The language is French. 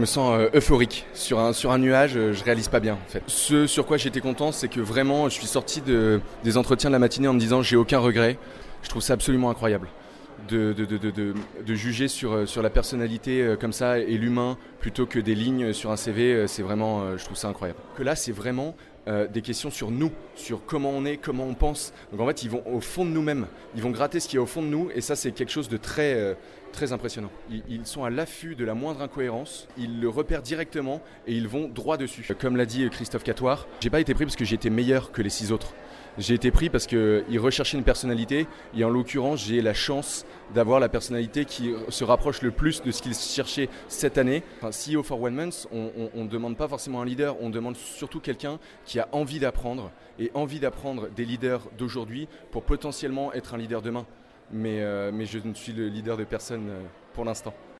Je me sens euh, euphorique. Sur un, sur un nuage, euh, je réalise pas bien en fait. Ce sur quoi j'étais content, c'est que vraiment je suis sorti de, des entretiens de la matinée en me disant j'ai aucun regret. Je trouve ça absolument incroyable. De, juger sur, euh, la personnalité comme ça et l'humain plutôt que des lignes sur un CV, c'est vraiment, je trouve ça incroyable. Que là, c'est vraiment euh, des questions sur nous, sur comment on est, comment on pense. Donc en fait, ils vont au fond de nous-mêmes, ils vont gratter ce qui est au fond de nous, et ça, c'est quelque chose de très, euh, très impressionnant. Ils, sont à l'affût de la moindre incohérence, ils le repèrent directement et ils vont droit dessus. Comme l'a dit Christophe Catoire, j'ai pas été pris parce que été meilleur que les six autres. J'ai été pris parce qu'ils recherchaient une personnalité et en l'occurrence j'ai la chance d'avoir la personnalité qui se rapproche le plus de ce qu'ils cherchaient cette année. Enfin, CEO for One Month, on ne demande pas forcément un leader, on demande surtout quelqu'un qui a envie d'apprendre et envie d'apprendre des leaders d'aujourd'hui pour potentiellement être un leader demain. Mais, euh, je ne suis le leader de personne euh, pour l'instant.